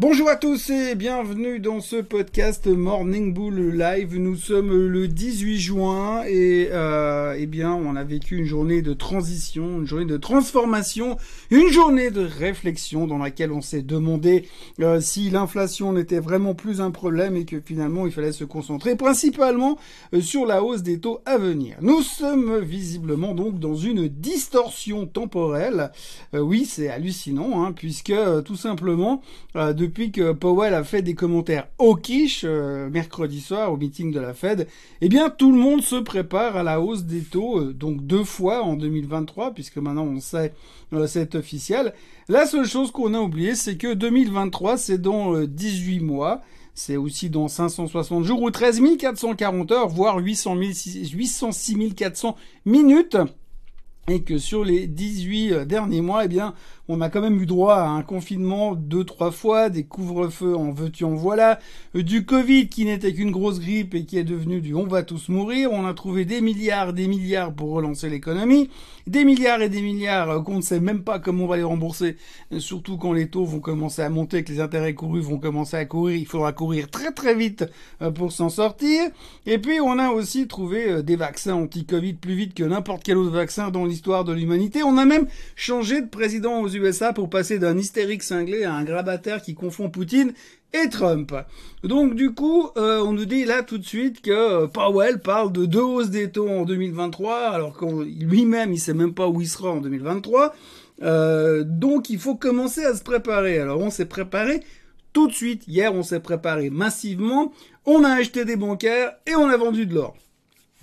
Bonjour à tous et bienvenue dans ce podcast Morning Bull Live. Nous sommes le 18 juin et euh, eh bien on a vécu une journée de transition, une journée de transformation, une journée de réflexion dans laquelle on s'est demandé euh, si l'inflation n'était vraiment plus un problème et que finalement il fallait se concentrer principalement euh, sur la hausse des taux à venir. Nous sommes visiblement donc dans une distorsion temporelle. Euh, oui, c'est hallucinant hein, puisque tout simplement depuis que Powell a fait des commentaires au quiche euh, mercredi soir au meeting de la Fed, eh bien tout le monde se prépare à la hausse des taux, euh, donc deux fois en 2023, puisque maintenant on sait euh, c'est officiel. La seule chose qu'on a oublié, c'est que 2023, c'est dans 18 mois. C'est aussi dans 560 jours ou 13 440 heures, voire 806 400 minutes et que sur les 18 derniers mois, eh bien, on a quand même eu droit à un confinement deux, trois fois, des couvre-feux en veux-tu en voilà, euh, du Covid qui n'était qu'une grosse grippe et qui est devenu du on va tous mourir, on a trouvé des milliards, des milliards pour relancer l'économie, des milliards et des milliards euh, qu'on ne sait même pas comment on va les rembourser, euh, surtout quand les taux vont commencer à monter, que les intérêts courus vont commencer à courir, il faudra courir très très vite pour s'en sortir. Et puis on a aussi trouvé des vaccins anti-Covid plus vite que n'importe quel autre vaccin dans l'histoire de l'humanité. On a même changé de président aux USA pour passer d'un hystérique cinglé à un grabataire qui confond Poutine et Trump. Donc du coup, euh, on nous dit là tout de suite que euh, Powell parle de deux hausses des taux en 2023, alors que lui-même il sait même pas où il sera en 2023. Euh, donc il faut commencer à se préparer. Alors on s'est préparé tout de suite. Hier on s'est préparé massivement. On a acheté des bancaires et on a vendu de l'or.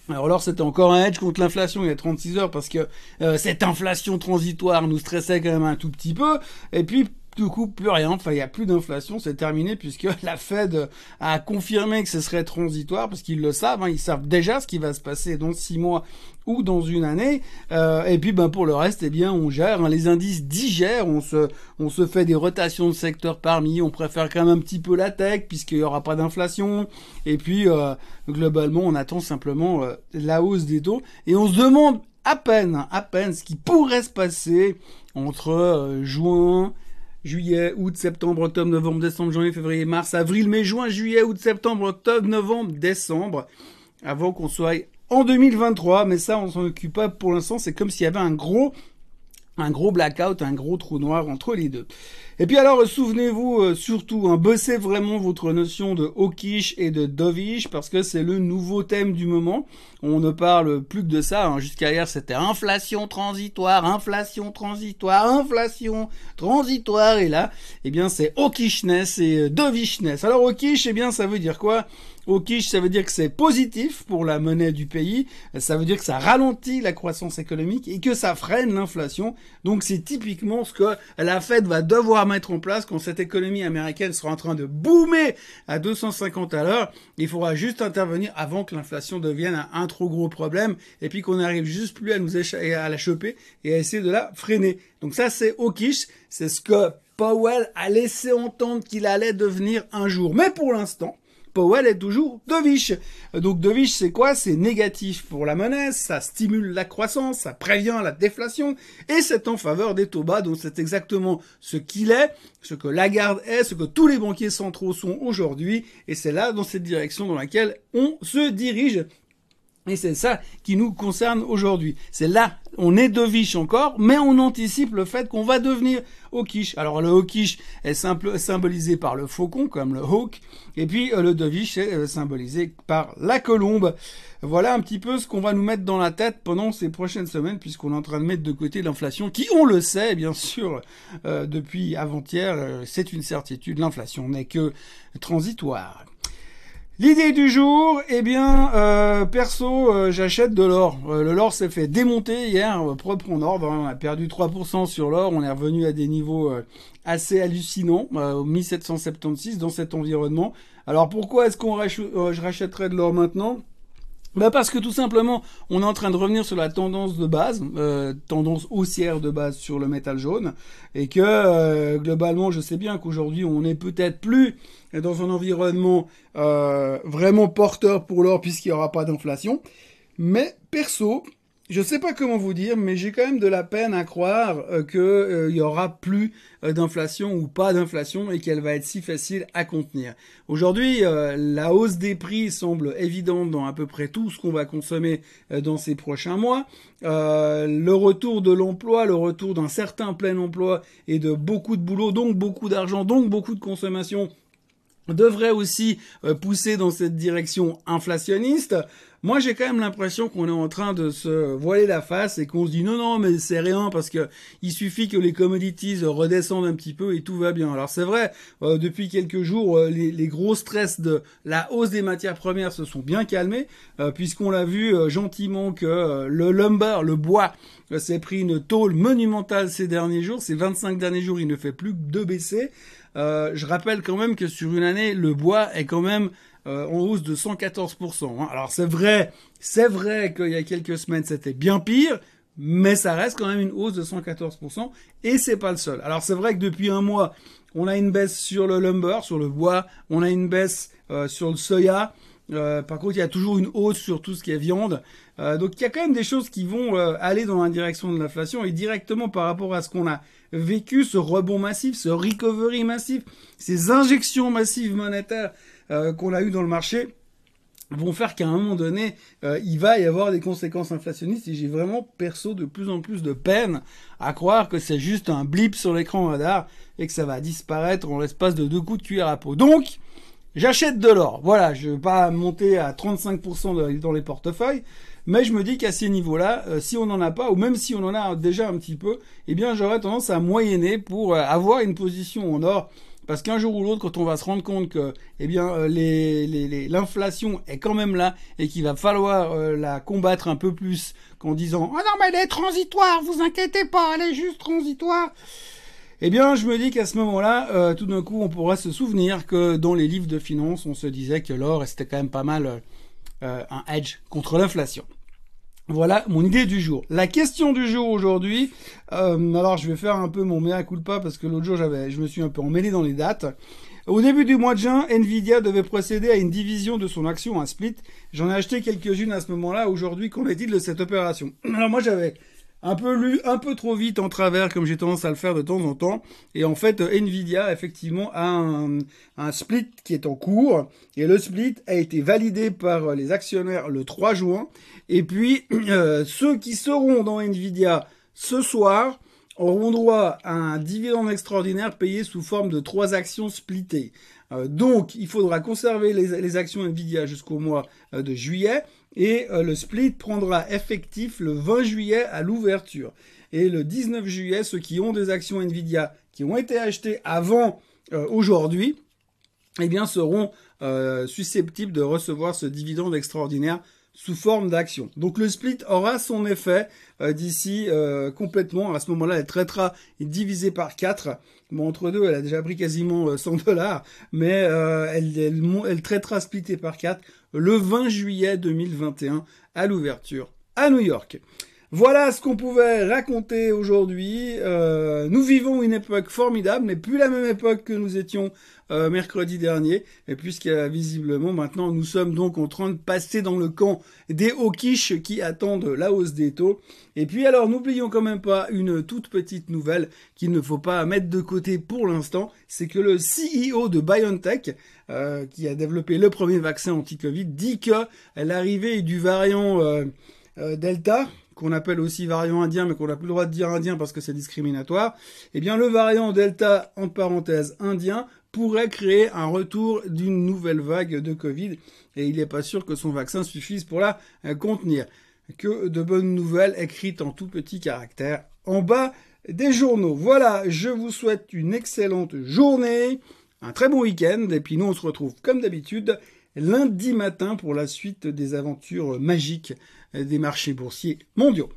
Alors alors c'était encore un edge contre l'inflation il y a 36 heures parce que euh, cette inflation transitoire nous stressait quand même un tout petit peu. Et puis du coup, plus rien. Enfin, il n'y a plus d'inflation, c'est terminé puisque la Fed a confirmé que ce serait transitoire parce qu'ils le savent. Hein, ils savent déjà ce qui va se passer dans six mois ou dans une année. Euh, et puis, ben pour le reste, eh bien, on gère. Hein, les indices digèrent. On se, on se fait des rotations de secteurs parmi. On préfère quand même un petit peu la tech puisqu'il n'y aura pas d'inflation. Et puis, euh, globalement, on attend simplement euh, la hausse des taux et on se demande à peine, à peine ce qui pourrait se passer entre juin juillet, août, septembre, octobre, novembre, décembre, janvier, février, mars, avril, mai, juin, juillet, août, septembre, octobre, novembre, décembre, avant qu'on soit en 2023. Mais ça, on s'en occupe pas pour l'instant. C'est comme s'il y avait un gros un gros blackout, un gros trou noir entre les deux. Et puis alors, souvenez-vous euh, surtout, hein, bossez vraiment votre notion de hawkish et de dovish parce que c'est le nouveau thème du moment. On ne parle plus que de ça. Hein. Jusqu'à hier, c'était inflation transitoire, inflation transitoire, inflation transitoire. Et là, eh bien, c'est hawkishness et euh, dovishness. Alors, hawkish, eh bien, ça veut dire quoi? Quiche, ça veut dire que c'est positif pour la monnaie du pays, ça veut dire que ça ralentit la croissance économique et que ça freine l'inflation. Donc c'est typiquement ce que la Fed va devoir mettre en place quand cette économie américaine sera en train de boomer à 250 à l'heure. Il faudra juste intervenir avant que l'inflation devienne un, trop gros problème et puis qu'on n'arrive juste plus à nous à la choper et à essayer de la freiner. Donc ça c'est au quiche, c'est ce que Powell a laissé entendre qu'il allait devenir un jour. Mais pour l'instant, Powell est toujours dovish. Donc dovish, c'est quoi? C'est négatif pour la monnaie, ça stimule la croissance, ça prévient la déflation, et c'est en faveur des taux bas, donc c'est exactement ce qu'il est, ce que Lagarde est, ce que tous les banquiers centraux sont aujourd'hui, et c'est là, dans cette direction dans laquelle on se dirige. Et c'est ça qui nous concerne aujourd'hui. C'est là, on est dovish encore, mais on anticipe le fait qu'on va devenir hawkish. Alors le hawkish est symbolisé par le faucon, comme le hawk, et puis euh, le dovish est euh, symbolisé par la colombe. Voilà un petit peu ce qu'on va nous mettre dans la tête pendant ces prochaines semaines, puisqu'on est en train de mettre de côté l'inflation, qui, on le sait, bien sûr, euh, depuis avant-hier, c'est une certitude, l'inflation n'est que transitoire. L'idée du jour, eh bien, euh, perso, euh, j'achète de l'or. Euh, le l'or s'est fait démonter hier, propre en ordre. On a perdu 3% sur l'or. On est revenu à des niveaux assez hallucinants, au 1776 dans cet environnement. Alors pourquoi est-ce qu'on je rachèterais de l'or maintenant? Bah parce que tout simplement, on est en train de revenir sur la tendance de base, euh, tendance haussière de base sur le métal jaune, et que euh, globalement, je sais bien qu'aujourd'hui, on n'est peut-être plus dans un environnement euh, vraiment porteur pour l'or puisqu'il n'y aura pas d'inflation. Mais perso, je sais pas comment vous dire, mais j'ai quand même de la peine à croire euh, qu'il euh, y aura plus euh, d'inflation ou pas d'inflation et qu'elle va être si facile à contenir. Aujourd'hui, la hausse des prix semble évidente dans à peu près tout ce qu'on va consommer dans ces prochains mois. le retour de l'emploi, le retour d'un certain plein emploi et de beaucoup de boulot, donc beaucoup d'argent, donc beaucoup de consommation devrait aussi pousser dans cette direction inflationniste. Moi, j'ai quand même l'impression qu'on est en train de se voiler la face et qu'on se dit non, non, mais c'est rien parce que il suffit que les commodities redescendent un petit peu et tout va bien. Alors c'est vrai, euh, depuis quelques jours, euh, les, gros stress de la hausse des matières premières se sont bien calmés, euh, puisqu'on l'a vu gentiment que le lumber, le bois, s'est pris une tôle monumentale ces derniers jours. Ces 25 derniers jours, il ne fait plus que de baisser. Je rappelle quand même que sur une année, le bois est quand même euh, en hausse de 114%. Hein. Alors c'est vrai, c'est vrai qu'il y a quelques semaines c'était bien pire, mais ça reste quand même une hausse de 114%, et c'est pas le seul. Alors c'est vrai que depuis un mois, on a une baisse sur le lumber, sur le bois, on a une baisse euh, sur le soya, euh, par contre, il y a toujours une hausse sur tout ce qui est viande. donc, il y a quand même des choses qui vont aller dans la direction de l'inflation et directement par rapport à ce qu'on a vécu, ce rebond massif, ce recovery massif, ces injections massives monétaires euh, qu'on a eu dans le marché vont faire qu'à un moment donné, euh, il va y avoir des conséquences inflationnistes et j'ai vraiment perso de plus en plus de peine à croire que c'est juste un blip sur l'écran radar et que ça va disparaître en l'espace de deux coups de cuillère à peau. Donc, j'achète de l'or. Voilà, je vais pas monter à 35% dans les portefeuilles, mais je me dis qu'à ces niveaux-là, euh, si on n'en a pas, ou même si on en a déjà un petit peu, eh bien j'aurais tendance à moyenner pour avoir une position en or parce qu'un jour ou l'autre, quand on va se rendre compte que, eh bien, euh, l'inflation est quand même là et qu'il va falloir euh, la combattre un peu plus qu'en disant oh non mais elle est transitoire, vous inquiétez pas, elle est juste transitoire. Eh bien, je me dis qu'à ce moment-là, euh, tout d'un coup, on pourra se souvenir que dans les livres de finance, on se disait que l'or c'était quand même pas mal un hedge contre l'inflation. Voilà mon idée du jour. La question du jour aujourd'hui, euh, alors je vais faire un peu mon mea culpa parce que l'autre jour j'avais, je me suis un peu emmêlé dans les dates. Au début du mois de juin, Nvidia devait procéder à une division de son action, un split. J'en ai acheté quelques-unes à ce moment-là. Aujourd'hui, qu'en est-il de cette opération? Alors moi j'avais un peu lu un peu trop vite en travers comme j'ai tendance à le faire de temps en temps. Et en fait Nvidia effectivement a un, split qui est en cours. Et le split a été validé par les actionnaires le 3 juin. Et puis euh, ceux qui seront dans Nvidia ce soir auront droit à un dividende extraordinaire payé sous forme de trois actions splittées. Euh, donc, il faudra conserver les, actions Nvidia jusqu'au mois euh, de juillet et euh, le split prendra effectif le 20 juillet à l'ouverture. Et le 19 juillet, ceux qui ont des actions Nvidia qui ont été achetées avant aujourd'hui, eh bien, seront susceptibles de recevoir ce dividende extraordinaire sous forme d'action. Donc le split aura son effet d'ici complètement. À ce moment-là, elle traitera divisé par 4 Bon, entre deux, elle a déjà pris quasiment 100 euh, dollars, mais euh, elle, elle, elle, traitera splitté par 4 le 20 juillet 2021 à l'ouverture à New York. Voilà ce qu'on pouvait raconter aujourd'hui. Euh, nous vivons une époque formidable, mais plus la même époque que nous étions euh, mercredi dernier, et puisque visiblement maintenant nous sommes donc en train de passer dans le camp des hawkish qui attendent la hausse des taux. Et puis alors n'oublions quand même pas une toute petite nouvelle qu'il ne faut pas mettre de côté pour l'instant, c'est que le CEO de BioNTech, euh, qui a développé le premier vaccin anti-Covid, dit que l'arrivée du variant Delta, qu'on appelle aussi variant indien, mais qu'on n'a plus le droit de dire indien parce que c'est discriminatoire, eh bien le variant Delta, entre parenthèses, indien, pourrait créer un retour d'une nouvelle vague de Covid, et il n'est pas sûr que son vaccin suffise pour la euh, contenir. Que de bonnes nouvelles écrites en tout petit caractère en bas des journaux. Voilà, je vous souhaite une excellente journée, un très bon week-end, et puis nous on se retrouve comme d'habitude lundi matin pour la suite des aventures magiques des marchés boursiers mondiaux.